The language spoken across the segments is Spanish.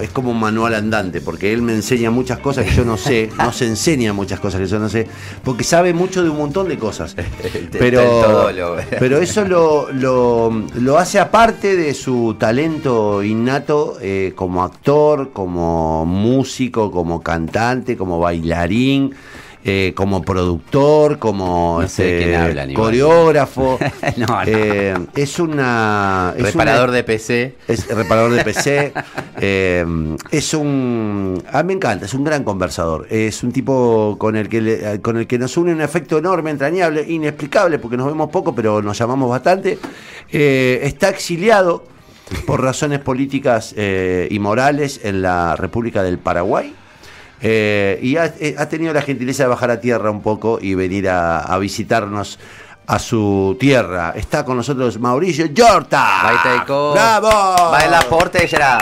es como un manual andante, porque él me enseña muchas cosas que yo no sé, nos enseña muchas cosas que yo no sé, porque sabe mucho de un montón de cosas. Pero, pero eso lo, lo, hace aparte de su talento innato eh, como actor, como músico, como cantante, como bailarín. Eh, como productor, como este, coreógrafo. Eh, es una. reparador de PC. Es reparador de PC. Eh, es un. A mí me encanta, es un gran conversador. Es un tipo con el que, con el que nos une un efecto enorme, entrañable, inexplicable, porque nos vemos poco, pero nos llamamos bastante. está exiliado por razones políticas y morales en la República del Paraguay. Eh, y eh, ha, tenido la gentileza de bajar a tierra un poco y venir a, visitarnos a su tierra. Está con nosotros Mauricio Yorta. ¡Bravo! Baila porte será.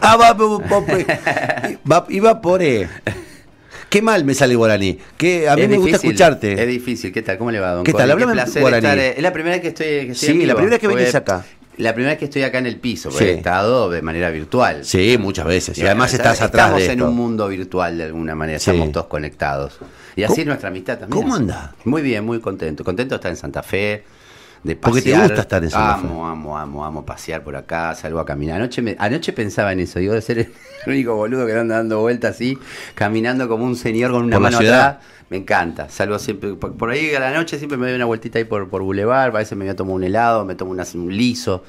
Ah, va, va, iba por e. Qué mal me sale guaraní. Que a mí me gusta escucharte. Es difícil. ¿Qué tal? ¿Cómo le va, don ¿Qué tal? Háblame guaraní. Eh, es la primera vez que estoy, que estoy Sí, la primera vez que venís acá. La primera vez que estoy acá en el piso, porque he estado de manera virtual. Sí, muchas veces. Y, además estás atrás Estamos en un mundo virtual de alguna manera, estamos todos conectados. Y así nuestra amistad también. ¿Cómo anda? Muy bien, muy contento. Contento de estar en Santa Fe, de pasear. Porque te gusta estar en Santa Fe. Amo, amo, amo, amo pasear por acá, salgo a caminar. Anoche, anoche pensaba en eso, digo, de ser el único boludo que anda dando vueltas así, caminando como un señor con una mano atrás me encanta. Salgo siempre, por, ahí a la noche siempre me doy una vueltita ahí por, por Boulevard, a veces me voy a tomar un helado, me tomo un liso.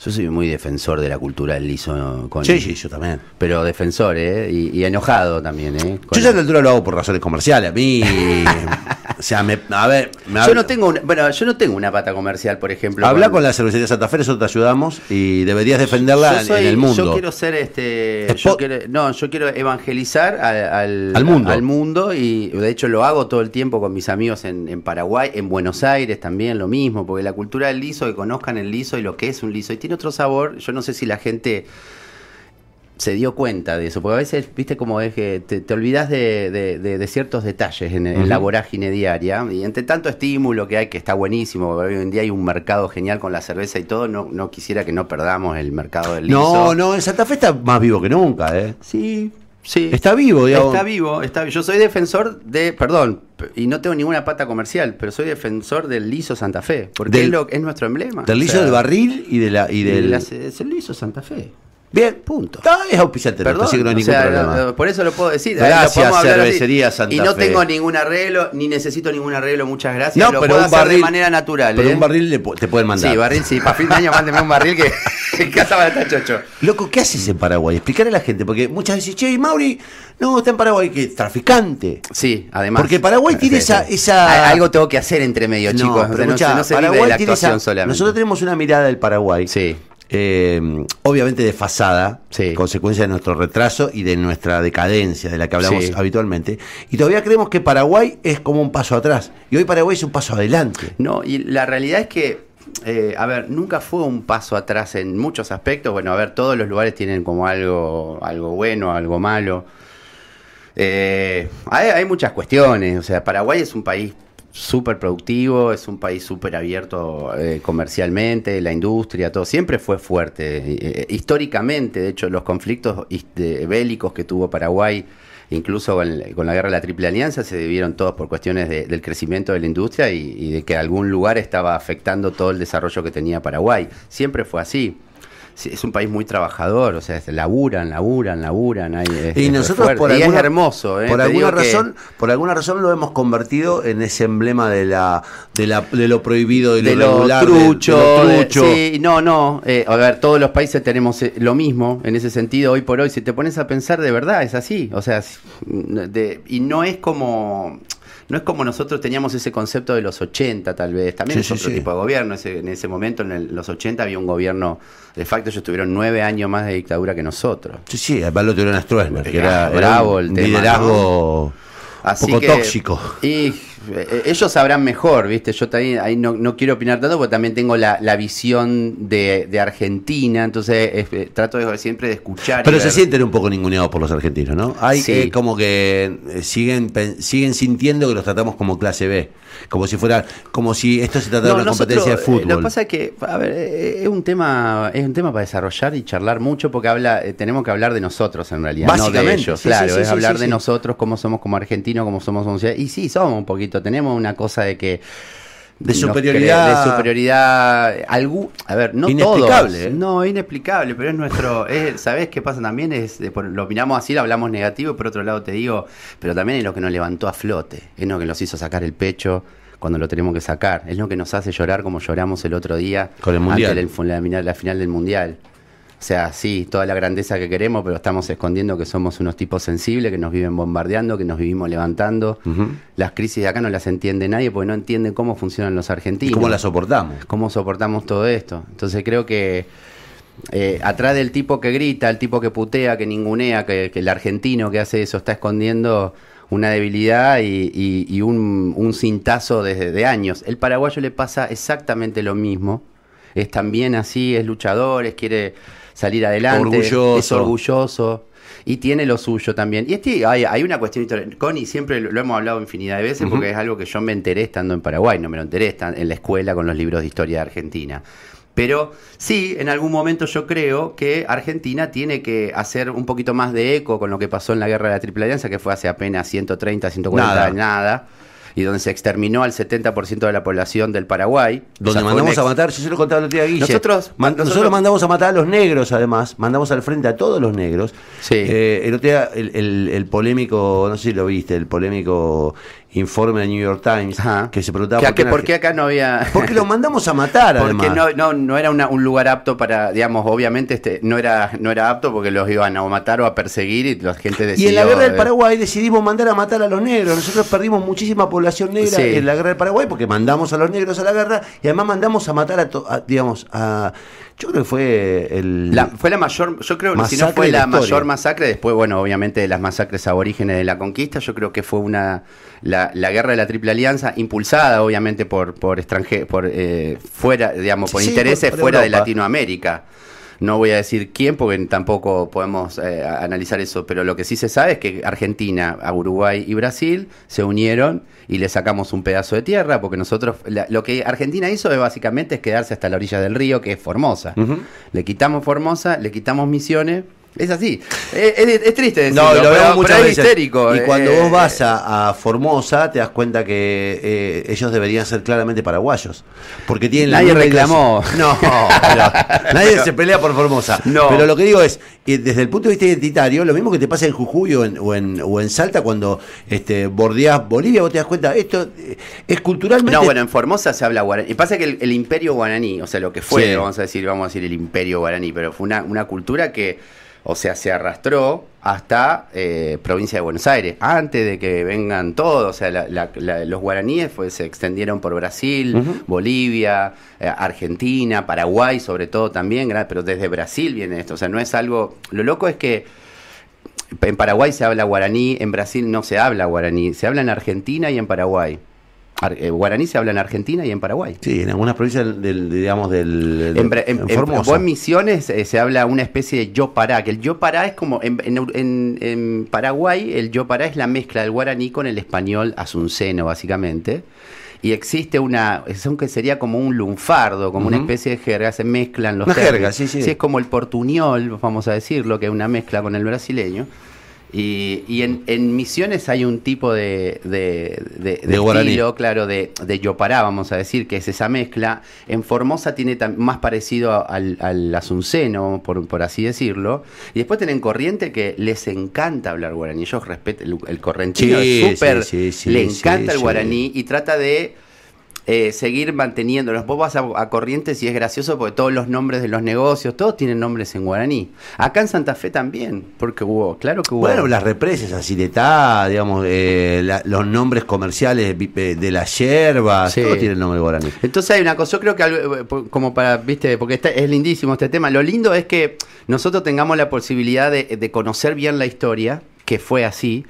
Yo soy muy defensor de la cultura del liso. Con, sí, sí, yo también. Pero defensor, ¿eh? Y, enojado también, ¿eh? yo ya a la altura lo hago por razones comerciales. A mí. o sea, me, a ver. yo no tengo una, bueno, yo no tengo una pata comercial, por ejemplo. Habla con, la cervecería Santa Fe, nosotros te ayudamos y deberías defenderla en el mundo. Yo quiero ser este. Yo no, yo quiero evangelizar al, al, mundo. Al mundo y de hecho lo hago todo el tiempo con mis amigos en, en Paraguay, en Buenos Aires también lo mismo, porque la cultura del liso, que conozcan el liso y lo que es un liso. Y otro sabor. Yo no sé si la gente se dio cuenta de eso, porque a veces, viste, como es que te, olvidas de, ciertos detalles en, la vorágine diaria, y entre tanto estímulo que hay, que está buenísimo, hoy en día hay un mercado genial con la cerveza y todo, no, no quisiera que no perdamos el mercado del liso. No, no, en Santa Fe está más vivo que nunca, ¿eh? Sí, sí. Está vivo, digamos. Está vivo, está Yo soy defensor de, perdón, y no tengo ninguna pata comercial, pero soy defensor del liso Santa Fe, porque es, lo, es nuestro emblema. Del liso del barril y de la y del es el liso Santa Fe. Bien, punto. es auspiciante, Perdón, no hay ningún problema. por eso lo puedo decir. Gracias, cervecería Santa Y no tengo ningún arreglo, ni necesito ningún arreglo, muchas gracias. No, lo pero puedo un barril, de manera natural. Pero ¿eh? un barril te pueden mandar. Sí, barril, sí. Para fin de año mándeme un barril que en casa va a estar chocho. Loco, ¿qué haces en Paraguay? Explicarle a la gente, porque muchas veces, che, Mauri, no, está en Paraguay, que traficante. Sí, además. Porque Paraguay tiene esa, esa. Algo tengo que hacer entre medio, chicos. no, no se vive de la actuación solamente. Nosotros tenemos una mirada del Paraguay. Sí eh, obviamente desfasada, consecuencia de nuestro retraso y de nuestra decadencia de la que hablamos habitualmente. Y todavía creemos que Paraguay es como un paso atrás. Y hoy Paraguay es un paso adelante. No, y la realidad es que, eh, a ver, nunca fue un paso atrás en muchos aspectos. Bueno, a ver, todos los lugares tienen como algo, algo bueno, algo malo. Eh, hay, hay, muchas cuestiones, o sea, Paraguay es un país súper productivo, es un país súper abierto eh, comercialmente, la industria, todo, siempre fue fuerte. Eh, históricamente, de hecho, los conflictos bélicos que tuvo Paraguay, incluso con, la guerra de la Triple Alianza, se debieron todos por cuestiones del crecimiento de la industria y de que algún lugar estaba afectando todo el desarrollo que tenía Paraguay. Siempre fue así es un país muy trabajador, o sea, laburan, laburan, laburan. y nosotros por alguna, es hermoso, ¿eh? por alguna razón, por alguna razón lo hemos convertido en ese emblema de la de, la, de lo prohibido, de, lo, trucho, Sí, no, no. Eh, a ver, todos los países tenemos eh, lo mismo en ese sentido. Hoy por hoy, si te pones a pensar de verdad, es así. O sea, y no es como no es como nosotros teníamos ese concepto de los 80 tal vez, también es otro tipo de gobierno, en ese momento en los 80 había un gobierno, de facto ellos tuvieron nueve años más de dictadura que nosotros. Sí, sí, además lo tuvieron Stroessner, que era, bravo el liderazgo un poco tóxico. Y ellos sabrán mejor, ¿viste? Yo también ahí no, no quiero opinar tanto porque también tengo la, la visión de, de Argentina, entonces eh, trato de, siempre de escuchar. Pero se sienten un poco ninguneados por los argentinos, ¿no? Hay Sí. eh, como que eh, siguen siguen sintiendo que los tratamos como clase B, como si fuera como si esto se tratara de una nosotros, competencia de eh, fútbol. Lo que pasa es que, a ver, eh, es un tema, es un tema para desarrollar y charlar mucho porque habla, eh, tenemos que hablar de nosotros en realidad, no de ellos. sí, claro, sí, sí, es hablar de nosotros, cómo somos como argentinos, cómo somos como sociedad. Y sí, somos un poquito, tenemos una cosa de que De superioridad. de superioridad algú- a ver no Inexplicable, todos ¿eh? no inexplicable pero es nuestro es, sabes qué pasa también es por- lo miramos así lo hablamos negativo por otro lado te digo pero también es lo que nos levantó a flote es lo que nos hizo sacar el pecho cuando lo tenemos que sacar es lo que nos hace llorar como lloramos el otro día Con el Mundial. antes del- la final del mundial o sea, sí, toda la grandeza que queremos, pero estamos escondiendo que somos unos tipos sensibles, que nos viven bombardeando, que nos vivimos levantando. Las crisis de acá no las entiende nadie porque no entiende cómo funcionan los ¿Y argentinos. cómo la soportamos? cómo soportamos todo esto. Entonces creo que eh, atrás del tipo que grita, el tipo que putea, que ningunea, que, que el argentino que hace eso está escondiendo una debilidad y, y- y un, un cintazo desde de años. El paraguayo le pasa exactamente lo mismo. Es también así, es luchador, es quiere salir adelante, Orgulloso. es orgulloso. Y tiene lo suyo también. Y este, hay, hay una cuestión histórica. Connie, siempre lo, lo hemos hablado infinidad de veces porque es algo que yo me enteré estando en Paraguay, no me lo enteré en la escuela con los libros de historia de Argentina. Pero sí, en algún momento yo creo que Argentina tiene que hacer un poquito más de eco con lo que pasó en la Guerra de la Triple Alianza, que fue hace apenas 130, 140 Nada. nada, y donde se exterminó al 70% de la población del Paraguay. Donde mandamos a matar, yo se lo contaba el día Guille. Nosotros- Man- nosotros- nosotros mandamos a matar a los negros, además. Mandamos al frente a todos los negros. Sí. Eh, el otro día, el, el- el polémico, no sé si lo viste, el polémico informe de New York Times, Ajá. que se preguntaba Que por qué, que- en ¿Por qué acá no había.? Porque lo mandamos a matar, Porque además. no, no, no era una- un lugar apto para, digamos, obviamente este no era no era apto porque los iban a matar o a perseguir y la gente Y decidió... en la guerra del eh, Paraguay decidimos mandar a matar a los negros. Nosotros perdimos muchísima población negra Sí. en la guerra del Paraguay porque mandamos a los negros a la guerra y además mandamos a matar a, to- a, digamos, a. Yo creo que fue el. La- fue la mayor, yo creo que si no fue la la, mayor masacre, después, bueno, obviamente de las masacres aborígenes de la conquista, yo creo que fue una la, la guerra de la Triple Alianza, impulsada obviamente por por por eh, fuera, digamos, por Sí, intereses por- fuera de. Latinoamérica. No voy a decir quién porque tampoco podemos eh, analizar eso, pero lo que sí se sabe es que Argentina, a Uruguay y Brasil se unieron y le sacamos un pedazo de tierra porque nosotros la- lo que Argentina hizo es básicamente es quedarse hasta la orilla del río que es Formosa. Le quitamos Formosa, le quitamos Misiones. Es así. Es, es- es triste decirlo, No, lo pero, pero muchas es veces. histérico. Y eh, cuando eh, vos vas a, a Formosa, te das cuenta que eh, ellos deberían ser claramente paraguayos. Porque tienen la Nadie misma reclamó. No, pero nadie se pelea por Formosa. No. Pero lo que digo es, eh, desde el punto de vista identitario, lo mismo que te pasa en Jujuy o en, o en, o en Salta cuando este, bordeás Bolivia, vos te das cuenta, esto eh, es culturalmente. No, bueno, en Formosa se habla guaraní. Y pasa que el, el imperio guaraní, o sea, lo que fue, Sí. vamos a decir, vamos a decir el imperio guaraní, pero fue una, una cultura que, o sea, se arrastró hasta eh, provincia de Buenos Aires, antes de que vengan todos, o sea, la- la- la- los guaraníes pues, se extendieron por Brasil. Bolivia, eh, Argentina, Paraguay sobre todo también, pero desde Brasil viene esto, o sea, no es algo, lo loco es que en Paraguay se habla guaraní, en Brasil no se habla guaraní, se habla en Argentina y en Paraguay. Eh, guaraní se habla en Argentina y en Paraguay. Sí, en algunas provincias del, del- digamos, del. En, en- en en- Formosa. vos en Misiones eh, se habla una especie de yo pará, que el yo pará es como, en, Paraguay el yo pará es la mezcla del guaraní con el español asunceno, básicamente. Y existe una, es que sería como un lunfardo, como una especie de jerga, se mezclan los Una jerga, sí, sí. es como el portuñol, vamos a decirlo, que es una mezcla con el brasileño. Y, y en, en Misiones hay un tipo de, de, de- estilo, claro, de, yopará, vamos a decir, que es esa mezcla. En Formosa tiene más parecido al, al asunceno, por, por así decirlo. Y después tienen Corriente que les encanta hablar guaraní. Ellos respetan, el, el correntino Sí, es súper, sí, sí, sí, le encanta el guaraní y trata de eh, seguir manteniéndolos. Vos vas a, a Corrientes y es gracioso porque todos los nombres de los negocios, todos tienen nombres en guaraní. Acá en Santa Fe también, porque hubo, claro que hubo. Bueno, las represas, Aciretá, digamos, eh, la- los nombres comerciales vi- eh, de las yerbas, Sí. todo tiene el nombre guaraní. Entonces hay una cosa, yo creo que algo, eh, como para, viste, porque está- es lindísimo este tema, lo lindo es que nosotros tengamos la posibilidad de, de conocer bien la historia, que fue así,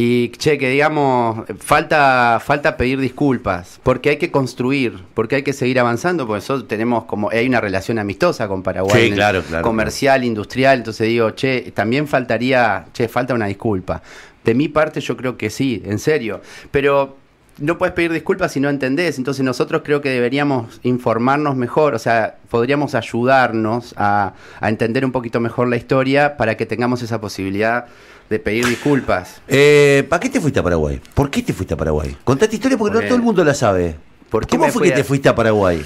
Y che, que digamos, falta, falta pedir disculpas, porque hay que construir, porque hay que seguir avanzando, porque nosotros tenemos como, hay una relación amistosa con Paraguay, Sí, en el claro, claro, comercial, industrial, entonces digo, che, también faltaría, che, falta una disculpa. De mi parte yo creo que sí, en serio, pero no puedes pedir disculpas si no entendés, entonces nosotros creo que deberíamos informarnos mejor, o sea, podríamos ayudarnos a, a entender un poquito mejor la historia para que tengamos esa posibilidad de pedir disculpas. Eh, ¿Para qué te fuiste a Paraguay? ¿Por qué te fuiste a Paraguay? Contate historia porque, Porque- no todo el mundo la sabe. ¿Por qué ¿Cómo fue que a- te fuiste a Paraguay?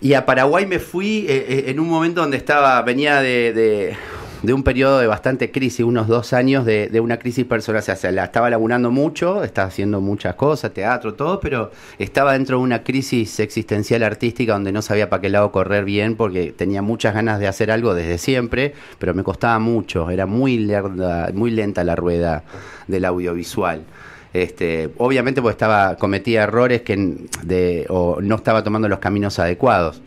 Y a Paraguay me fui eh, eh, en un momento donde estaba, venía de, de- de un periodo de bastante crisis, unos dos años de, de una crisis personal. O sea, la estaba laburando mucho, estaba haciendo muchas cosas, teatro, todo, pero estaba dentro de una crisis existencial artística donde no sabía para qué lado correr bien porque tenía muchas ganas de hacer algo desde siempre, pero me costaba mucho, era muy, lerda- muy lenta la rueda del audiovisual. Este, obviamente porque estaba cometía errores que de, o no estaba tomando los caminos adecuados.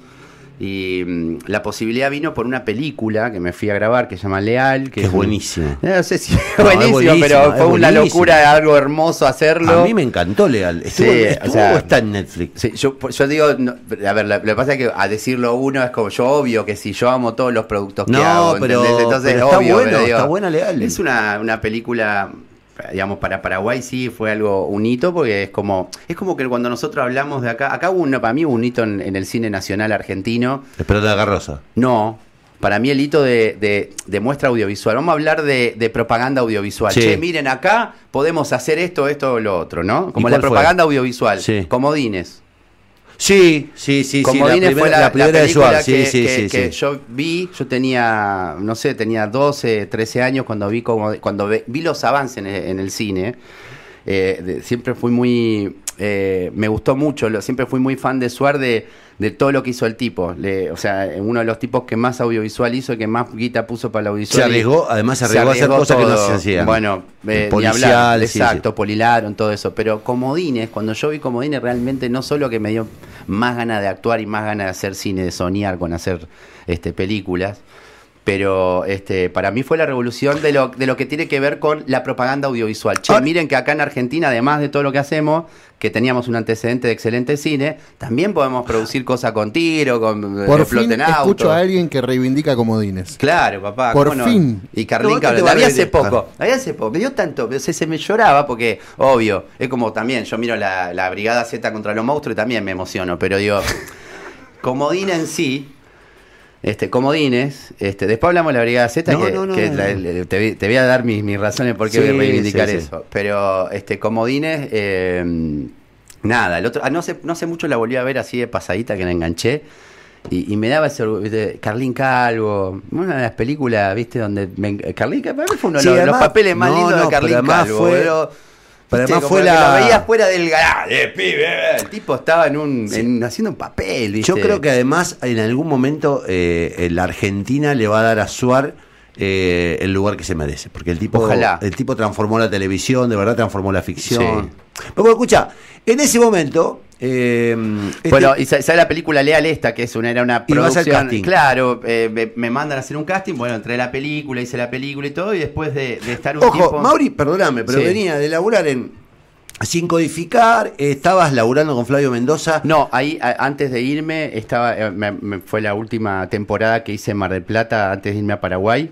Y mm, la posibilidad vino por una película que me fui a grabar que se llama Leal, que Que es buenísimo. No sé si es No, es buenísimo, buenísimo, pero fue una buenísimo. locura, algo hermoso hacerlo. A mí me encantó Legal. ¿Estuvo, Sí, o estuvo sea, o está en Netflix? Sí, yo, yo digo, no, a ver, lo, que pasa es que a decirlo uno es como yo obvio que si yo amo todos los productos que No, hago, pero- ¿entendés? Entonces, pero está obvio, bueno, pero digo, está buena Leal. Es una, una película, digamos, para Paraguay sí fue algo un hito, porque es como, es como que cuando nosotros hablamos de acá, acá hubo un, para mí hubo un hito en, en el cine nacional argentino, Espero de la Garrosa. no. Para mí el hito de, de- de muestra audiovisual. Vamos a hablar de, de propaganda audiovisual. Sí. Che, miren, acá podemos hacer esto, esto o lo otro, ¿no? Como ¿Y la fue? propaganda audiovisual. Sí. Comodines. Sí, sí, sí. sí, Comodines la fue primera, la, la primera la de película Suárez. Sí, que, sí, que- sí, que sí. yo vi, yo tenía, no sé, tenía 12, 13 años cuando vi como, cuando vi los avances en el, en el cine. Eh, de- siempre fui muy, eh, me gustó mucho, lo- siempre fui muy fan de Suar de, de todo lo que hizo el tipo. Le- o sea, uno de los tipos que más audiovisual hizo, que más guita puso para la audiovisual. Se arriesgó, además se arriesgó a hacer cosas que no se hacían. Bueno, eh, ni Policial, hablar, sí, sí. exacto, Polilaron, todo eso. Pero Comodines, cuando yo vi Comodines, realmente no solo que me dio más ganas de actuar y más ganas de hacer cine, de soñar con hacer este, películas, pero este, para mí fue la revolución de lo, de lo que tiene que ver con la propaganda audiovisual. Che, miren que acá en Argentina, además de todo lo que hacemos, que teníamos un antecedente de excelente cine, también podemos producir cosas con tiro, con eh, Por fin autos. escucho a alguien que reivindica comodines. Claro, papá. Por ¿cómo no? fin. Y Carlín No, ¿qué te Cabral, va a la vi hace poco. La vi hace poco. Me dio tanto. Se, se me lloraba porque, obvio, es como también. Yo miro la, la Brigada Z contra los monstruos y también me emociono. Pero digo, Comodín en sí. Este, comodines, este, después hablamos de la Brigada Z, No, que, no, no, que la- te, voy- te voy a dar mis, mis razones por qué Sí, reivindicar sí, sí. eso. Pero este, comodines, eh, nada, el otro, ah, no sé, no sé mucho la volví a ver así de pasadita que la enganché. Y, y me daba ese orgullo. Carlín Calvo, una de las películas, ¿viste? Donde me, Carlín Calvo para mí fue uno de Sí, los, papeles más no, lindos no, de Carlín Calvo. fue- pero, pero además fue la- Lo veías fuera del garaje, pibe. El tipo estaba en un, en- haciendo un papel, ¿viste? Yo creo que además en algún momento eh, la Argentina le va a dar a Suar eh, el lugar que se merece. Porque el tipo, Ojalá. el tipo transformó la televisión, de verdad transformó la ficción. Sí. Pero bueno, escucha, en ese momento. Eh, este- Bueno, y sa- sale la película Leal esta, que es una, era una Y vas al producción. casting. Claro, eh, me, me mandan a hacer un casting, bueno, entré a la película, hice la película y todo, y después de, de estar un Ojo, tiempo. Mauri, perdóname, pero Sí. venía de laburar en. Sin codificar, estabas laburando con Flavio Mendoza. No, ahí a- antes de irme, estaba eh, me- me- fue la última temporada que hice en Mar del Plata antes de irme a Paraguay,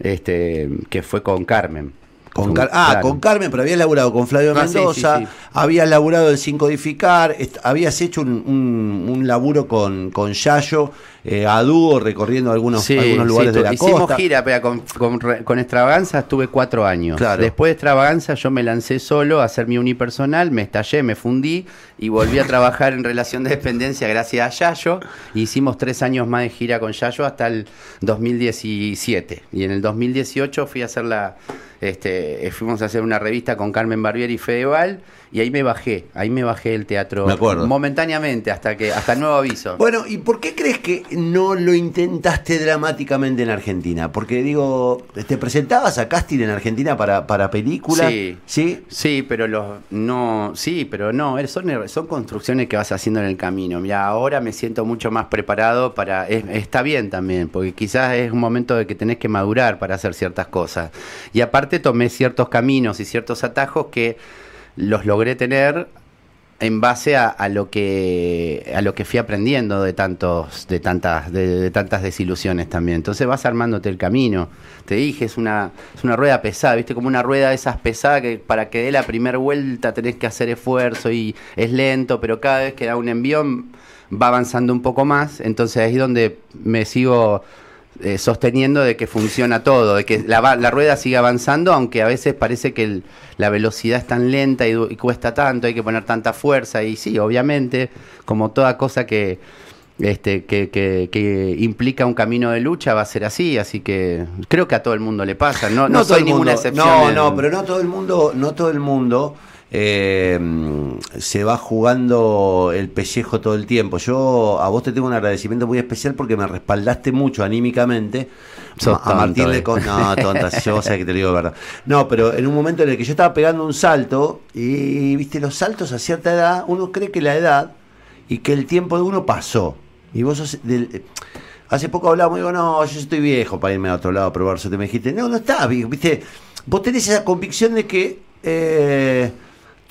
este, que fue con Carmen. Con Car- ah, claro. con Carmen, pero habías laburado con Flavio Ah, Mendoza, sí, sí. habías laburado en Sin Codificar, habías hecho un, un- un laburo con, con Yayo, eh, a dúo, recorriendo algunos, Sí, algunos lugares sí, de la hicimos costa. gira, pero con, con, con Extravaganza estuve cuatro años. Claro. Después de Extravaganza yo me lancé solo a hacer mi unipersonal, me estallé, me fundí y volví a trabajar en relación de dependencia gracias a Yayo. Hicimos tres años más de gira con Yayo hasta el 2017. Y en el 2018 fui a hacer la... Este, eh, fuimos a hacer una revista con Carmen Barbieri y Fedeval y ahí me bajé, ahí me bajé el teatro Me acuerdo. momentáneamente hasta que hasta nuevo aviso. Bueno, ¿y por qué crees que no lo intentaste dramáticamente en Argentina? Porque digo, ¿te presentabas a casting en Argentina para, para películas? Sí. ¿Sí? Sí, pero los no, sí, pero no, eh, son, son construcciones que vas haciendo en el camino. Mira, ahora me siento mucho más preparado para es- está bien también, porque quizás es un momento de que tenés que madurar para hacer ciertas cosas. Y aparte tomé ciertos caminos y ciertos atajos que los logré tener en base a, a lo que a lo que fui aprendiendo de tantos de tantas de, tantas desilusiones también. Entonces vas armándote el camino. Te dije es una es una rueda pesada viste como una rueda de esas pesadas que para que dé la primera vuelta tenés que hacer esfuerzo y es lento pero cada vez que da un envión va avanzando un poco más. Entonces ahí es donde me sigo eh, sosteniendo de que funciona todo, de que la, la rueda sigue avanzando, aunque a veces parece que el- la velocidad es tan lenta y, y cuesta tanto, hay que poner tanta fuerza. Y sí, obviamente, como toda cosa que, este, que, que- que implica un camino de lucha, va a ser así. Así que creo que a todo el mundo le pasa. No, no, soy ninguna mundo- excepción. No, en- no, pero no todo el mundo, no todo el mundo eh, se va jugando el pellejo todo el tiempo. Yo a vos te tengo un agradecimiento muy especial porque me respaldaste mucho anímicamente. Sos a Martín le eh. con... No, tonta, yo sé que te lo digo de verdad. No, pero en un momento en el que yo estaba pegando un salto y, viste, los saltos a cierta edad, uno cree que la edad y que el tiempo de uno pasó. Y vos sos del- Hace poco hablábamos, digo, no, yo estoy viejo para irme a otro lado a probar suerte. Me dijiste, no, no está, viejo, viste, vos tenés esa convicción de que eh,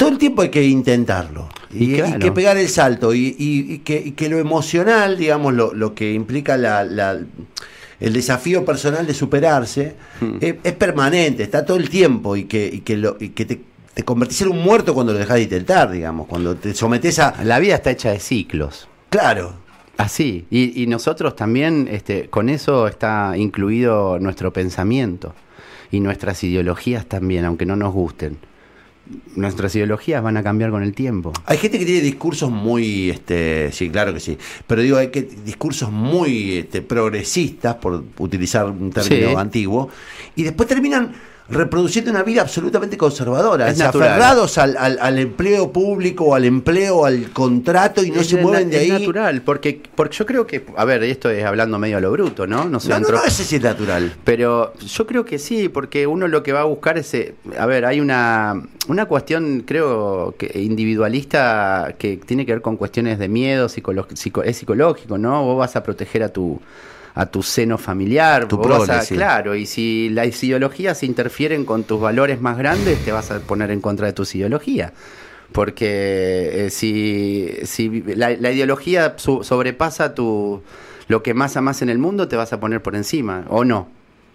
todo el tiempo hay que intentarlo. Y, Y claro. y que pegar el salto. Y, que, lo emocional, digamos, lo, lo que implica la, la- el desafío personal de superarse, Hmm. es, es permanente, está todo el tiempo. Y que, y que, lo, y que te, te convertís en un muerto cuando lo dejás de intentar, digamos, cuando te sometés a... La vida está hecha de ciclos. Claro, Así, y, y nosotros también, este, con eso está incluido nuestro pensamiento y nuestras ideologías también, aunque no nos gusten. Nuestras ideologías van a cambiar con el tiempo. Hay gente que tiene discursos muy, este, sí, claro que sí, pero digo, hay que discursos muy este, progresistas, por utilizar un término Sí. antiguo, y después terminan reproduciendo una vida absolutamente conservadora, Es aferrados al, al- al empleo público, al empleo, al contrato, y no Es se mueven de es ahí. natural, porque, porque yo creo que, a ver, esto es hablando medio a lo bruto, ¿no? No soy No, no, no, ese sí es natural. Pero yo creo que sí, porque uno lo que va a buscar es, eh, a ver, hay una, una cuestión, creo, que individualista que tiene que ver con cuestiones de miedo, psicolo- psico- es psicológico, ¿no? Vos vas a proteger a tu a tu seno familiar, Tu prole, a- sí. claro, y si las ideologías interfieren con tus valores más grandes, te vas a poner en contra de tus ideologías. Porque eh, si, si la, la ideología sobrepasa tu lo que más amas en el mundo, te vas a poner por encima, ¿o no?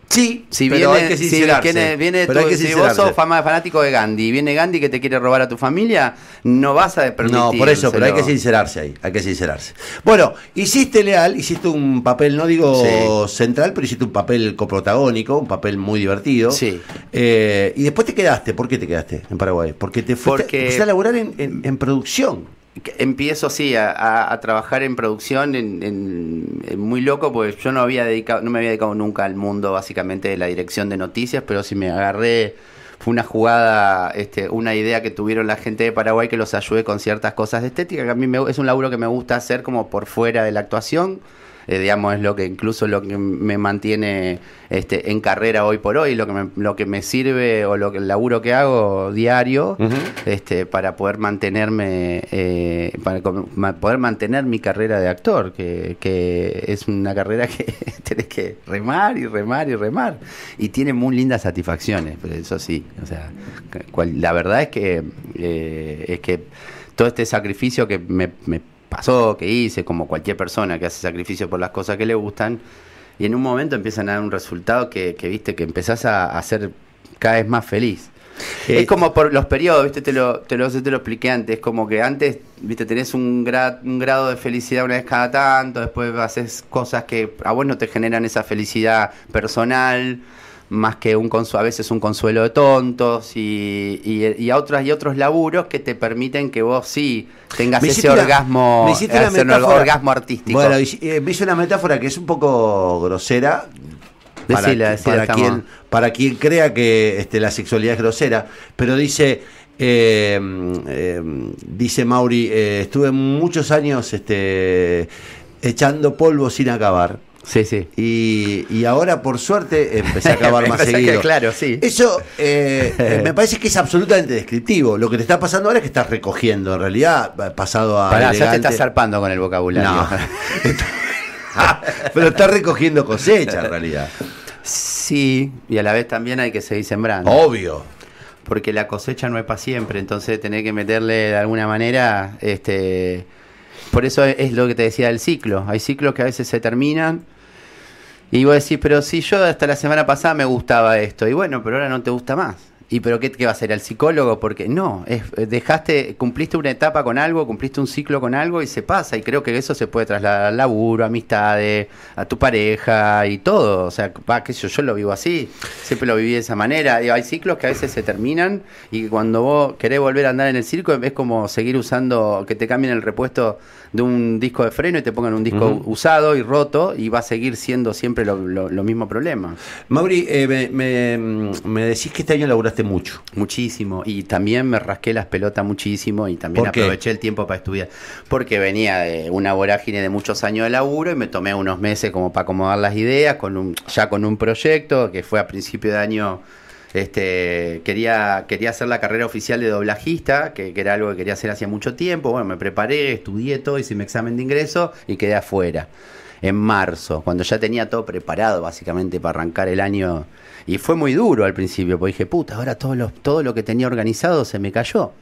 Sí, Si pero viene, hay que si sincerarse. viene, viene pero tu- hay que si vos sincerarse. sos fama- fanático de Gandhi y viene Gandhi que te quiere robar a tu familia, no vas a permitir. No, por eso, pero hay que sincerarse ahí, hay que sincerarse. Bueno, hiciste Leal, hiciste un papel, no digo central, pero hiciste un papel coprotagónico, un papel muy divertido. Sí. Eh, y después te quedaste, ¿por qué te quedaste en Paraguay? Porque te fuiste, Porque- a laburar en, en- en producción. Empiezo, sí, a, trabajar en producción en, en- muy loco, porque yo no había dedicado, no me había dedicado nunca al mundo básicamente de la dirección de noticias, pero si me agarré, fue una jugada, este, una idea que tuvieron la gente de Paraguay que los ayudé con ciertas cosas de estética, que a mí me- es un laburo que me gusta hacer como por fuera de la actuación. Eh, digamos, es lo que incluso lo que me mantiene este, en carrera hoy por hoy, lo que me, lo que me sirve o lo que el laburo que hago diario este, para poder mantenerme, eh, para poder mantener mi carrera de actor, que, que es una carrera que tenés que remar y remar y remar. Y tiene muy lindas satisfacciones, pero eso sí, o sea, cual- la verdad es que, eh, es que todo este sacrificio que me, me pasó, que hice, como cualquier persona que hace sacrificio por las cosas que le gustan, y en un momento empiezan a dar un resultado que, que viste, que empezás a, a ser cada vez más feliz. Eh, es como por los periodos, ¿viste? Te lo, te lo, te lo expliqué antes. Es como que antes, ¿viste? Tenés un, gra- un grado de felicidad una vez cada tanto, después haces cosas que a vos no te generan esa felicidad personal, más que un consu- a veces un consuelo de tontos, y, y, y a otros y otros laburos que te permiten que vos sí tengas ese orgasmo, me una artístico. Bueno, y- eh, me hizo una metáfora que es un poco grosera. Para, Decila, decila, para estamos- quien, para quien crea que este, la sexualidad es grosera, pero dice, eh, eh, dice Mauri, eh, estuve muchos años este, echando polvo sin acabar. Sí, sí. Y, y ahora, por suerte, empecé a acabar más seguido. claro, sí. Eso eh, me parece que es absolutamente descriptivo. Lo que te está pasando ahora es que estás recogiendo. En realidad, pasado a. Pará, ya te estás zarpando con el vocabulario. No. Pero está recogiendo cosecha, en realidad. Sí, y a la vez también hay que seguir sembrando. Obvio. Porque la cosecha no es para siempre, entonces tenés que meterle de alguna manera, este, por eso es lo que te decía del ciclo. Hay ciclos que a veces se terminan y vos decís, pero si yo hasta la semana pasada me gustaba esto, y bueno, pero ahora no te gusta más. ¿Y pero qué, qué va a ser? ¿El psicólogo? Porque no, es, dejaste, cumpliste una etapa con algo, cumpliste un ciclo con algo y se pasa. Y creo que eso se puede trasladar al laburo, amistades, a tu pareja y todo. O sea, va, yo, yo lo vivo así, siempre lo viví de esa manera. Y hay ciclos que a veces se terminan y cuando vos querés volver a andar en el circo es como seguir usando, que te cambien el repuesto de un disco de freno y te pongan un disco usado y roto y va a seguir siendo siempre lo, lo- lo mismo problema. Mauri, eh, me, me- me decís que este año laburaste mucho. Muchísimo. Y también me rasqué las pelotas muchísimo y también aproveché el tiempo para estudiar. Porque venía de una vorágine de muchos años de laburo y me tomé unos meses como para acomodar las ideas, con un, ya con un proyecto que fue a principio de año. Este, quería, quería hacer la carrera oficial de doblajista, que, era algo que quería hacer hacía mucho tiempo. Bueno, me preparé, estudié todo, hice mi examen de ingreso y quedé afuera. En marzo, cuando ya tenía todo preparado básicamente para arrancar el año. Y fue muy duro al principio, porque dije, puta, ahora todo lo, todo lo que tenía organizado se me cayó.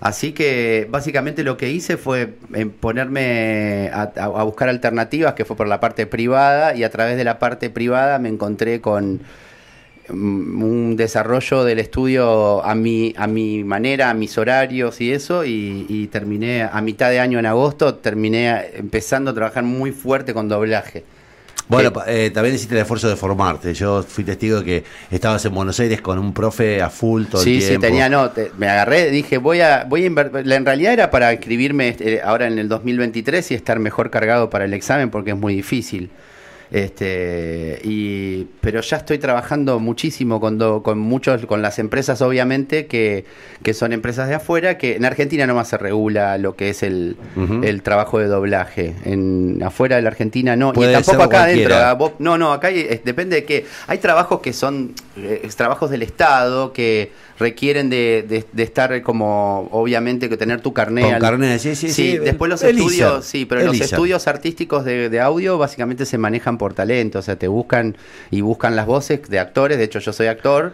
Así que básicamente lo que hice fue eh, ponerme a, a- buscar alternativas, que fue por la parte privada, y a través de la parte privada me encontré con un desarrollo del estudio a mi, a mi manera, a mis horarios y eso, y, y terminé a mitad de año en agosto, terminé empezando a trabajar muy fuerte con doblaje. Bueno, pa- eh, también hiciste el esfuerzo de formarte. Yo fui testigo de que estabas en Buenos Aires con un profe a full todo Sí, el sí, tiempo. tenía, no, te- me agarré, dije, voy a, voy a inver- la- en realidad era para inscribirme eh, ahora en el 2023 y estar mejor cargado para el examen porque es muy difícil. Este, y, pero ya estoy trabajando muchísimo con, do- con muchos, con las empresas obviamente, que, que son empresas de afuera, que en Argentina nomás se regula lo que es el, el trabajo de doblaje. En afuera de la Argentina no, Puede y tampoco acá adentro. ah, no, no, acá hay- es- depende de qué. Hay trabajos que son eh, trabajos del Estado que requieren de, de- de estar como, obviamente, que tener tu carnet. Con al- carnet, sí, sí, sí. después los Elisa. estudios, sí, pero los estudios artísticos de, de audio básicamente se manejan por talento, o sea, te buscan y buscan las voces de actores, de hecho yo soy actor.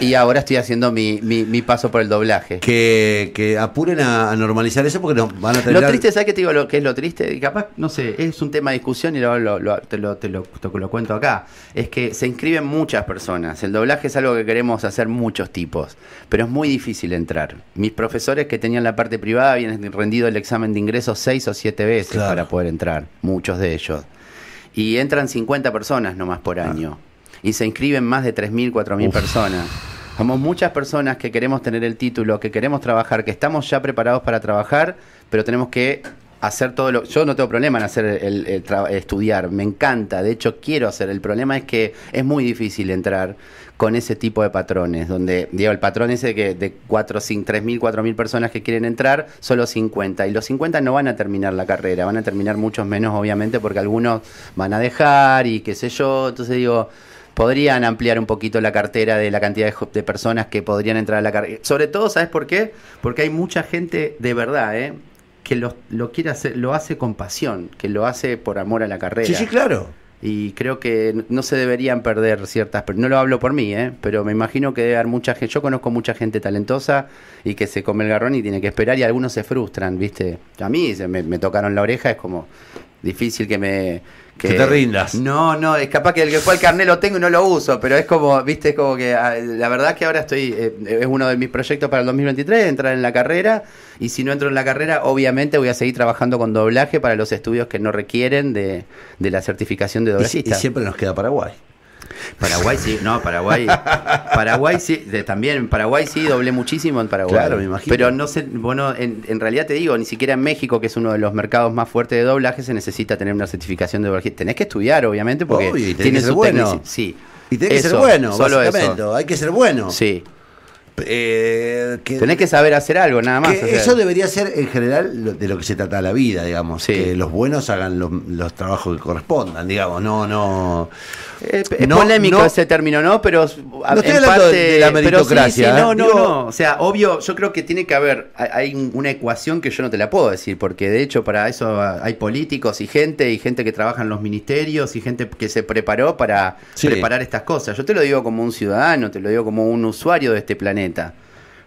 Y ahora estoy haciendo mi, mi, mi paso por el doblaje. Que, que apuren a, a normalizar eso porque nos van a Lo tener. triste, ¿sabes qué te digo? Lo que es lo triste, Y capaz, no sé, es un tema de discusión y lo, lo- lo- te, lo, te lo- te lo cuento acá. Es que se inscriben muchas personas. El doblaje es algo que queremos hacer muchos tipos, pero es muy difícil entrar. Mis profesores que tenían la parte privada habían rendido el examen de ingreso seis o siete veces Claro. para poder entrar, muchos de ellos. Y entran 50 personas nomás por año. Y se inscriben más de 3.000, 4.000 Uf. personas. Somos muchas personas que queremos tener el título, que queremos trabajar, que estamos ya preparados para trabajar, pero tenemos que hacer todo lo... Yo no tengo problema en hacer el, el tra- estudiar, me encanta, de hecho quiero hacer. El problema es que es muy difícil entrar con ese tipo de patrones, donde, digo, el patrón ese que de 4, 5, 3.000, 4.000 personas que quieren entrar, solo 50. Y los 50 no van a terminar la carrera, van a terminar muchos menos, obviamente, porque algunos van a dejar y qué sé yo. Entonces digo, podrían ampliar un poquito la cartera de la cantidad de, personas que podrían entrar a la carrera. Sobre todo, ¿sabes por qué? Porque hay mucha gente de verdad, ¿eh? que lo, lo quiere hacer, lo hace con pasión, que lo hace por amor a la carrera. Sí, sí, claro. Y creo que no se deberían perder ciertas... No lo hablo por mí, ¿eh? pero me imagino que debe haber mucha gente... Yo conozco mucha gente talentosa y que se come el garrón y tiene que esperar y algunos se frustran, ¿viste? A mí se me, me tocaron la oreja, es como difícil que me... Que te rindas. No, no, es capaz que el que fue carnet lo tengo y no lo uso, pero es como, viste, es como que ah, la verdad que ahora estoy, eh, es uno de mis proyectos para el 2023, entrar en la carrera, y si no entro en la carrera, obviamente voy a seguir trabajando con doblaje para los estudios que no requieren de, de la certificación de Y, si- y doblajista. siempre nos queda Paraguay. Paraguay sí, no, Paraguay. Paraguay sí, de- también Paraguay sí doblé muchísimo en Paraguay. Claro, me imagino. Pero no sé, bueno, en, en realidad te digo, ni siquiera en México, que es uno de los mercados más fuertes de doblaje, se necesita tener una certificación de doblaje. Tenés que estudiar, obviamente, porque Obvio, y tenés tiene que ser bueno. Sí. Y tiene que ser bueno, solo básicamente. eso. Hay que ser bueno. Sí. Eh, que- Tenés que saber hacer algo, nada más. que o sea. eso debería ser en general lo- de lo que se trata la vida, digamos. Sí. Que los buenos hagan los, los trabajos que correspondan, digamos. No, no. Eh, Es, No, polémico no. ese término, ¿no? Pero No estoy en hablando parte, de la pero sí, meritocracia, sí, no, ¿eh? no, Digo- no. O sea, obvio, yo creo que tiene que haber, hay- hay un- una ecuación que yo no te la puedo decir, porque de hecho para eso hay políticos y gente, y gente que trabaja en los ministerios, y gente que se preparó para preparar estas cosas. Yo te lo digo como un ciudadano, te lo digo como un usuario de este planeta.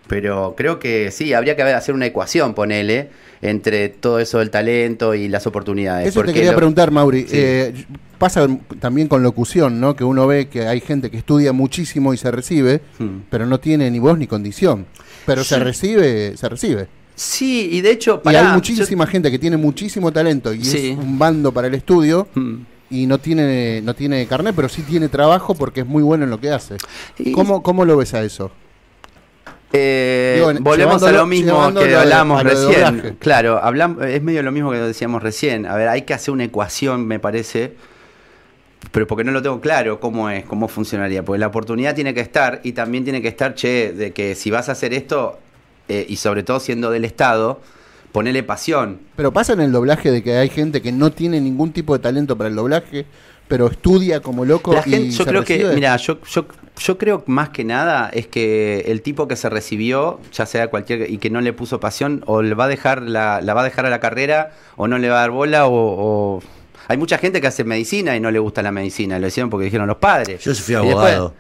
Pero creo que sí, habría que hacer una ecuación, ponele, entre todo eso del talento y las oportunidades. Eso te quería lo- preguntar, Mauri. Sí. Eh, pasa también con locución, ¿no? Que uno ve que hay gente que estudia muchísimo y se recibe, Hmm. pero no tiene ni voz ni condición. Pero se recibe, se recibe. Sí, y de hecho, y pará, hay yo- muchísima gente que tiene muchísimo talento y Sí. es un bando para el estudio Hmm. y no tiene no tiene carnet, pero sí tiene trabajo porque es muy bueno en lo que hace. Y- ¿Cómo, ¿Cómo lo ves a eso? Eh, Digo, volvemos a lo mismo que de recién. Claro, hablam- es medio lo mismo que decíamos recién. A ver, hay que hacer una ecuación, me parece, pero porque no lo tengo claro cómo es, cómo funcionaría. Porque la oportunidad tiene que estar y también tiene que estar, che, de que si vas a hacer esto, eh, y sobre todo siendo del Estado, ponele pasión. Pero pasa en el doblaje de que hay gente que no tiene ningún tipo de talento para el doblaje, pero estudia como loco La y gente, yo se creo que, mira, yo, yo, yo creo más que nada es que el tipo que se recibió, ya sea cualquier y que no le puso pasión, o le va a dejar la, la va a dejar a la carrera, o no le va a dar bola, o, o- hay mucha gente que hace medicina y no le gusta la medicina, lo hicieron porque dijeron los padres. Yo fui Y abogado.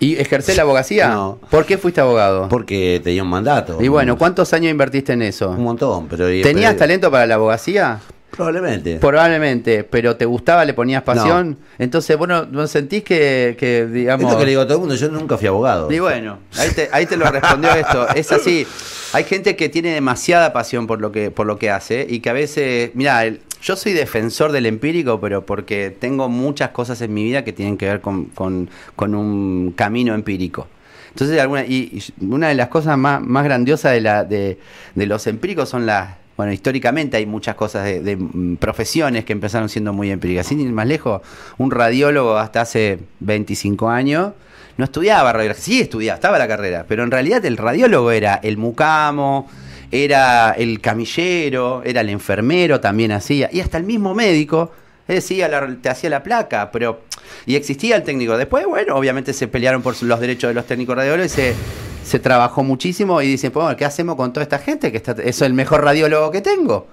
¿Y ejercé la abogacía? No. ¿Por qué fuiste abogado? Porque tenía un mandato. y bueno, ¿cuántos años invertiste en eso? Un montón, pero. ¿Tenías pero- talento para la abogacía? Probablemente. Probablemente, pero ¿te gustaba, le ponías pasión? Entonces, vos no, no sentís que, que, digamos... Es lo que le digo a todo el mundo, yo nunca fui abogado. Y bueno, ahí te, ahí te lo respondió esto. Es así. Hay gente que tiene demasiada pasión por lo que, por lo que hace y que a veces, mira, yo soy defensor del empírico, pero porque tengo muchas cosas en mi vida que tienen que ver con, con- con un camino empírico. Entonces, alguna, y, y una de las cosas más, más grandiosas de, la, de, de los empíricos son las... Bueno, históricamente hay muchas cosas de, mm, profesiones que empezaron siendo muy empíricas. Sin ir más lejos, un radiólogo hasta hace 25 años no estudiaba radiología, sí estudiaba, estaba la carrera, pero en realidad el radiólogo era el mucamo, era el camillero, era el enfermero, también hacía, y hasta el mismo médico decía, te hacía la placa, pero... Y existía el técnico. Después, bueno, obviamente se pelearon por los derechos de los técnicos radiólogos y se, se trabajó muchísimo y dicen, pues, bueno, ¿qué hacemos con toda esta gente? que está, es el mejor radiólogo que tengo.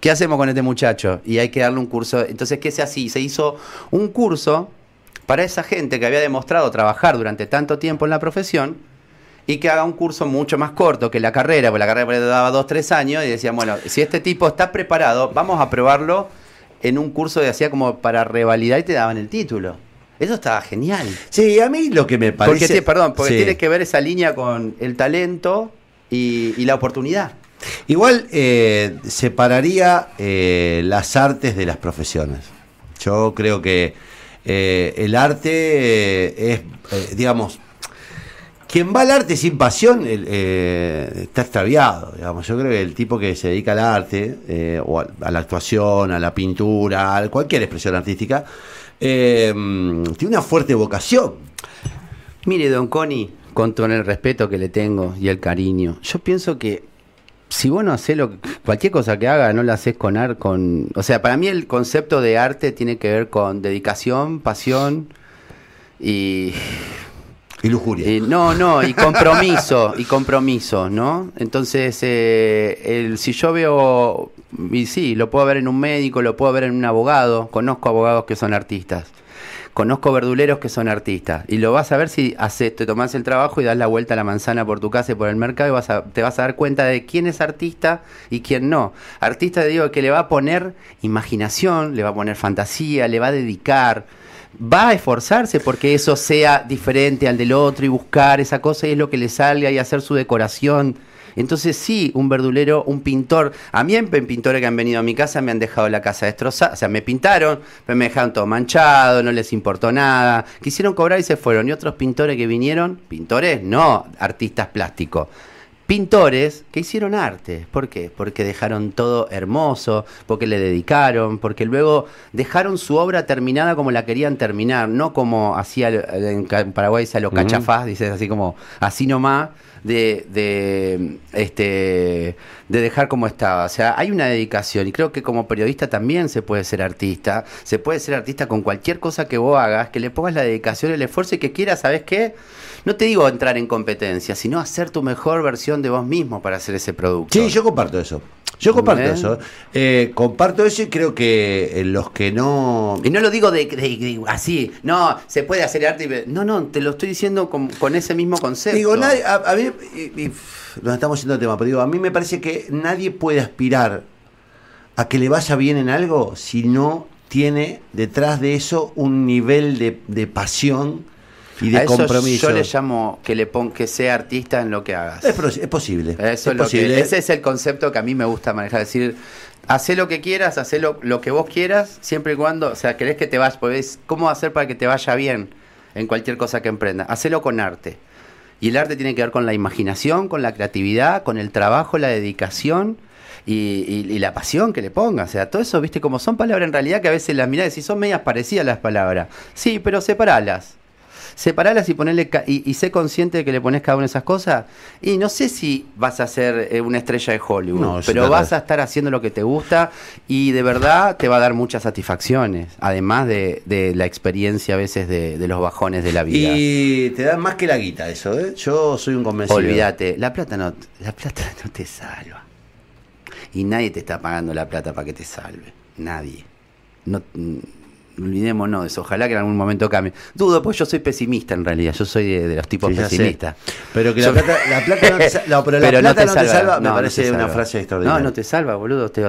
¿Qué hacemos con este muchacho? Y hay que darle un curso. Entonces, ¿qué se así? Se hizo un curso para esa gente que había demostrado trabajar durante tanto tiempo en la profesión y que haga un curso mucho más corto que la carrera, porque la carrera ahí daba dos, tres años y decían, bueno, si este tipo está preparado, vamos a probarlo en un curso de hacía como para revalidar y te daban el título. Eso estaba genial. Sí, a mí lo que me parece. Porque, sí, perdón, porque Sí. tiene que ver esa línea con el talento y, y la oportunidad. Igual eh, separaría eh, las artes de las profesiones. Yo creo que eh, el arte eh, es, eh, digamos, quien va al arte sin pasión eh, está extraviado. Digamos. Yo creo que el tipo que se dedica al arte, eh, o a, la actuación, a la pintura, a cualquier expresión artística, eh, tiene una fuerte vocación. Mire, don Connie, con todo el respeto que le tengo y el cariño, yo pienso que si vos no haces lo cualquier cosa que haga, no la haces con arte, o sea, para mí el concepto de arte tiene que ver con dedicación, pasión y, Y lujuria. y no, no, y compromiso, y compromiso, ¿no? Entonces, eh, el, si yo veo, y sí, lo puedo ver en un médico, lo puedo ver en un abogado, conozco abogados que son artistas. Conozco verduleros que son artistas. Y lo vas a ver si haces, te tomás el trabajo y das la vuelta a la manzana por tu casa y por el mercado y vas a, te vas a dar cuenta de quién es artista y quién no. Artista, digo, que le va a poner imaginación, le va a poner fantasía, le va a dedicar, va a esforzarse porque eso sea diferente al del otro y buscar esa cosa y es lo que le salga y hacer su decoración. Entonces sí, un verdulero, un pintor. A mí en pintores que han venido a mi casa me han dejado la casa destrozada. O sea, me pintaron, pero me dejaron todo manchado, no les importó nada. Quisieron cobrar y se fueron. Y otros pintores que vinieron, pintores, no artistas plásticos. Pintores que hicieron arte. ¿Por qué? Porque dejaron todo hermoso, porque le dedicaron, porque luego dejaron su obra terminada como la querían terminar, no como hacía en Paraguay se lo cachafás, dices así como así nomás. De, de, este, de dejar como estaba. O sea, hay una dedicación y creo que como periodista también se puede ser artista. Se puede ser artista con cualquier cosa que vos hagas, que le pongas la dedicación, el esfuerzo y que quieras, ¿sabes qué? no te digo entrar en competencia, sino hacer tu mejor versión de vos mismo para hacer ese producto. Sí, yo comparto eso. Yo comparto eso. Eh, comparto eso y creo que eh, los que no. Y no lo digo de, así, no, se puede hacer arte. No, no, te lo estoy diciendo con, ese mismo concepto. Digo, nadie, a, mí, nos estamos yendo al tema, pero digo, a mí me parece que nadie puede aspirar a que le vaya bien en algo si no tiene detrás de eso un nivel de, de pasión y de compromiso. Yo le llamo que le pon, que sea artista en lo que hagas. Es, posible. Eso es, posible. ese es el concepto que a mí me gusta manejar. Es decir, haz lo que quieras, haz lo, lo, que vos quieras, siempre y cuando, o sea, querés que te vayas, pues, ¿cómo hacer para que te vaya bien en cualquier cosa que emprendas? Hacelo con arte. Y el arte tiene que ver con la imaginación, con la creatividad, con el trabajo, la dedicación. Y, la pasión que le pongas. O sea, todo eso, viste, como son palabras en realidad que a veces las mirás y son medias parecidas las palabras. Sí, pero separalas separalas y ponerle y, sé consciente de que le pones cada una de esas cosas. Y no sé si vas a ser eh, una estrella de Hollywood, pero vas a estar haciendo lo que te gusta y de verdad te va a dar muchas satisfacciones, además de, la experiencia a veces de, los bajones de la vida. Y te da más que la guita eso, ¿eh? Yo soy un convencido. Olvídate, la plata no, la plata no te salva. Y nadie te está pagando la plata para que te salve. Nadie. No, olvidémonos de eso. Ojalá que en algún momento cambie. Dudo, pues yo soy pesimista en realidad. Yo soy de, los tipos pesimistas. Pero que la plata, la plata, no te, pero la plata no te, salva, me parece una frase extraordinaria. No, no te salva, boludo. Te,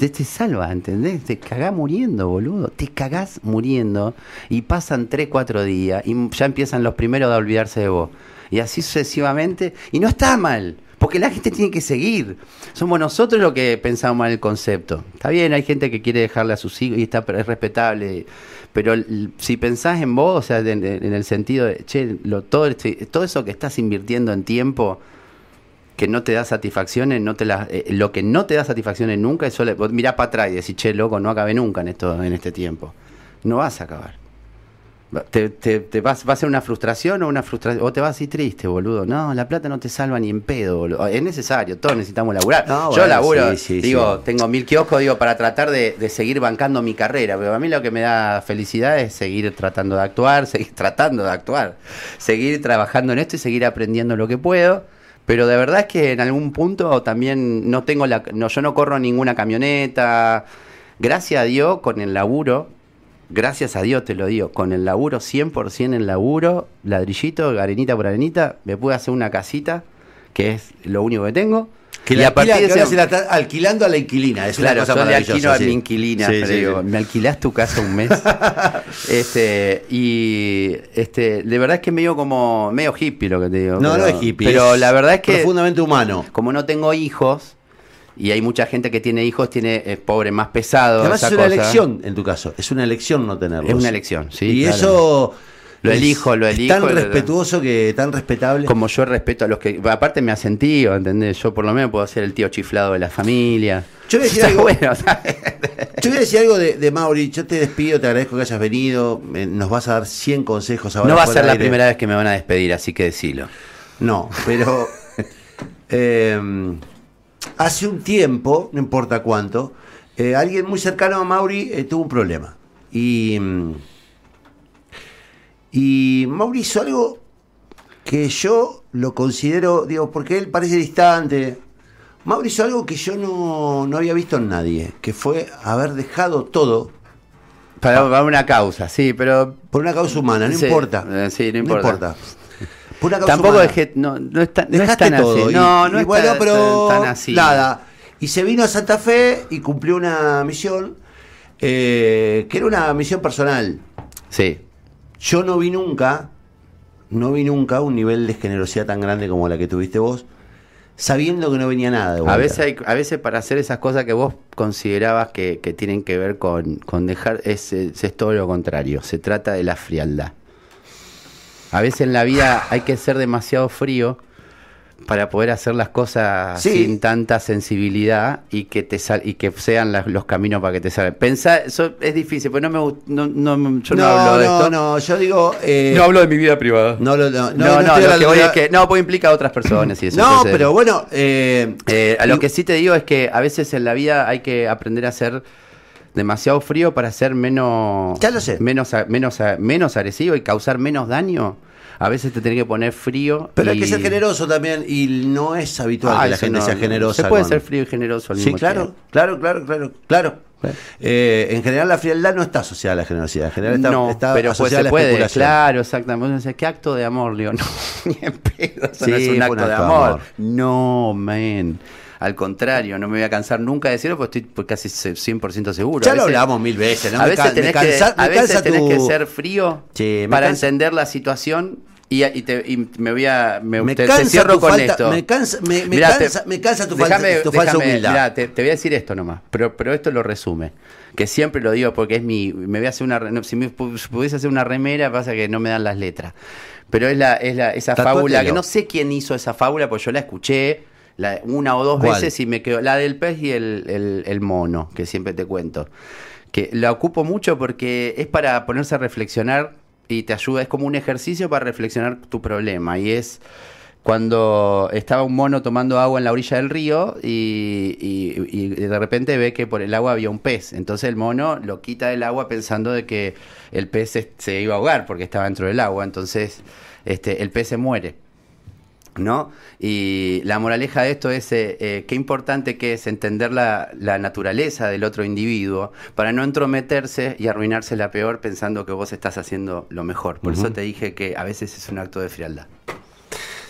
te, te, salva, ¿entendés? Te cagás muriendo, boludo. Te cagás muriendo y pasan 3, 4 días y ya empiezan los primeros a olvidarse de vos. Y así sucesivamente. Y no está mal. Porque la gente tiene que seguir. Somos nosotros los que pensamos mal el concepto. Está bien, hay gente que quiere dejarle a sus hijos y está, es respetable. Pero si pensás en vos, o sea, en, el sentido de, che, lo, todo, este, todo eso que estás invirtiendo en tiempo que no te da satisfacciones, no te eh, lo que no te da satisfacciones nunca, eso le, mirá para atrás y decís, che, loco, no acabé nunca en, esto, en este tiempo. No vas a acabar. Te, te, vas, va a ser una frustración o una frustración o te vas así triste, boludo. No, la plata no te salva ni en pedo, boludo. Es necesario, todos necesitamos laburar. Yo laburo, digo, tengo mil kioscos, digo, para tratar de, seguir bancando mi carrera. Pero a mí lo que me da felicidad es seguir tratando de actuar, seguir tratando de actuar, seguir trabajando en esto y seguir aprendiendo lo que puedo. Pero de verdad es que en algún punto también no tengo la, no, yo no corro ninguna camioneta. Gracias a Dios, con el laburo, gracias a Dios te lo digo, con el laburo, 100% el laburo, ladrillito, arenita por arenita, me pude hacer una casita, que es lo único que tengo. Que la alquilando a la inquilina, es claro, una cosa yo le alquilo a mi inquilina, digo, me alquilás tu casa un mes. este, y este, de verdad es que medio como medio hippie lo que te digo. No, no es hippie. Pero la verdad es que profundamente humano. Como no tengo hijos, y hay mucha gente que tiene hijos, tiene es pobre más pesado. Además es una elección en tu caso, es una elección no tenerlos. Es una elección, sí. Y eso lo elijo, lo elijo. Tan respetuoso que tan respetable. Como yo respeto a los que. Aparte me ha sentido, ¿entendés? Yo por lo menos puedo ser el tío chiflado de la familia. Yo voy a decir algo, bueno, yo voy a decir algo de, de, Mauri. Yo te despido, te agradezco que hayas venido. Nos vas a dar 100 consejos ahora. No va a ser la primera vez que me van a despedir, así que decilo. No, pero. eh, hace un tiempo, no importa cuánto, eh, alguien muy cercano a Mauri eh, tuvo un problema. Y, mm, y Mauri hizo algo que yo lo considero, digo, porque él parece distante. Mauri hizo algo que yo no, no había visto en nadie, que fue haber dejado todo. Para, una causa, sí, pero... Por una causa humana, no importa. Eh, sí, no importa. No importa. Tampoco es que no, no, es tan todo, así. no, no bueno, pero tan así. Nada. Y se vino a Santa Fe y cumplió una misión eh, que era una misión personal. Sí. Yo no vi nunca, no vi nunca un nivel de generosidad tan grande como la que tuviste vos, sabiendo que no venía nada. De a veces, a veces para hacer esas cosas que vos considerabas que, tienen que ver con, con dejar, es, es todo lo contrario. Se trata de la frialdad. A veces en la vida hay que ser demasiado frío para poder hacer las cosas Sí. sin tanta sensibilidad y que te sal- y que sean las- los caminos para que te salgan. Pensar, eso es difícil, pues no me no, no, yo no, hablo de esto. no, yo digo. eh, No hablo de mi vida privada. No, lo- no, No, no, estoy lo que voy es que. No, pues implica a otras personas y eso. No, entonces- pero bueno. eh, Eh, a lo y- que sí te digo es que a veces en la vida hay que aprender a ser demasiado frío para ser menos. Ya lo sé. Menos, menos, menos agresivo y causar menos daño. A veces te tenés que poner frío. Pero y- hay que ser generoso también. Y no es habitual Ah, que la gente no, sea generosa. Se puede con- ser frío y generoso al Sí, mismo claro, tiempo. claro, claro, claro, claro. Eh, en general la frialdad no está asociada a la generosidad. En general está, no, está pero pues asociada se a la puede, claro, exactamente. ¿Qué acto de amor, Leo? No, ni en pedo, eso Sí, no es un acto un de acto de amor. amor. No, man. Al contrario, no me voy a cansar nunca de decirlo porque estoy pues, casi se- 100% seguro. Ya A lo veces- hablamos mil veces. ¿no? a veces can- me tenés, cansa- que, a veces tenés tu- que ser frío Sí, para cansa- entender la situación y, y te, y me voy a me, Me te, te cansa cierro tu con falta- esto. me cansa- me- me Mirá, cansa- me cansa tu falta- tu falsa humildad. mirá, te, te voy a decir esto nomás, pero, pero esto lo resume. Que siempre lo digo porque es mi. Me voy a hacer una. no, si me pu- pudiese hacer una remera, pasa que no me dan las letras. Pero es la, es la, esa fábula que no sé quién hizo esa fábula, pues yo la escuché la- una o dos ¿Cuál? veces y me quedó. La del pez y el, el- el mono, que siempre te cuento. Que la ocupo mucho porque es para ponerse a reflexionar y te ayuda, es como un ejercicio para reflexionar tu problema. Y es cuando estaba un mono tomando agua en la orilla del río y, de repente ve que por el agua había un pez. Entonces el mono lo quita del agua pensando de que el pez se, se iba a ahogar porque estaba dentro del agua. Entonces este, el pez se muere. ¿No? Y la moraleja de esto es eh, eh, qué importante que es entender la, la naturaleza del otro individuo para no entrometerse y arruinarse la peor pensando que vos estás haciendo lo mejor. Por eso te dije que a veces es un acto de frialdad.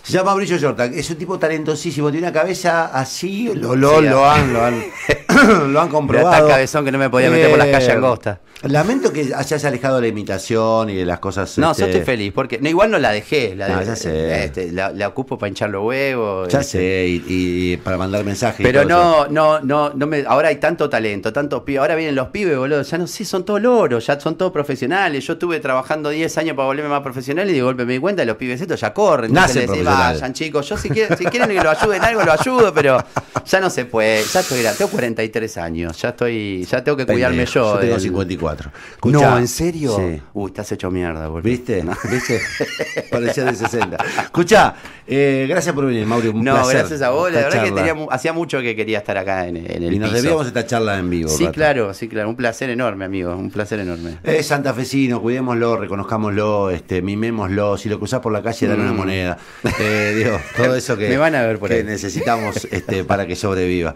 Se llama Mauricio Jordan, es un tipo talentosísimo, tiene una cabeza así, lo, lo, Sí, lo han, lo han, lo han Mirá, comprobado. tan cabezón que no me podía meter por las calles Eh, angostas. Lamento que hayas alejado de la imitación y de las cosas. No, este, yo estoy feliz, porque no, igual no la dejé, la, No, de- ya sé. este, la, la ocupo para hinchar los huevos. Ya este. sé, y, y para mandar mensajes. y Pero eso. no, no, no, no me, ahora hay tanto talento, tantos pibes, ahora vienen los pibes, boludo, ya no sé, son todos loros, ya son todos profesionales. Yo estuve trabajando 10 años para volverme más profesional y de golpe me di cuenta que los pibes estos ya corren. Nacen les vayan chicos, yo si quieren, si quieren que lo ayuden en algo, lo ayudo, pero ya no se puede, ya estoy grande, tengo 43 años, ya estoy, ya tengo que cuidarme yo. Yo tengo del- 54. No, Escuchá, ¿en serio? Sí. Uy, estás hecho mierda, boludo. ¿Viste? ¿Viste? Parecía de 60. Escuchá, eh, gracias por venir, Mauri. Un No, placer. gracias a vos. La verdad que charla. tenía mu- hacía mucho que quería estar acá en, en el Y nos piso. debíamos esta charla en vivo. Sí, claro, sí, claro. Un placer enorme, amigo. Un placer enorme. Es santafesino, cuidémoslo, reconozcámoslo, este, mimémoslo. Si lo cruzás por la calle, dale una Mm. moneda. Eh, digo, todo eso que, Me van a ver por que ahí. necesitamos este, para que sobreviva.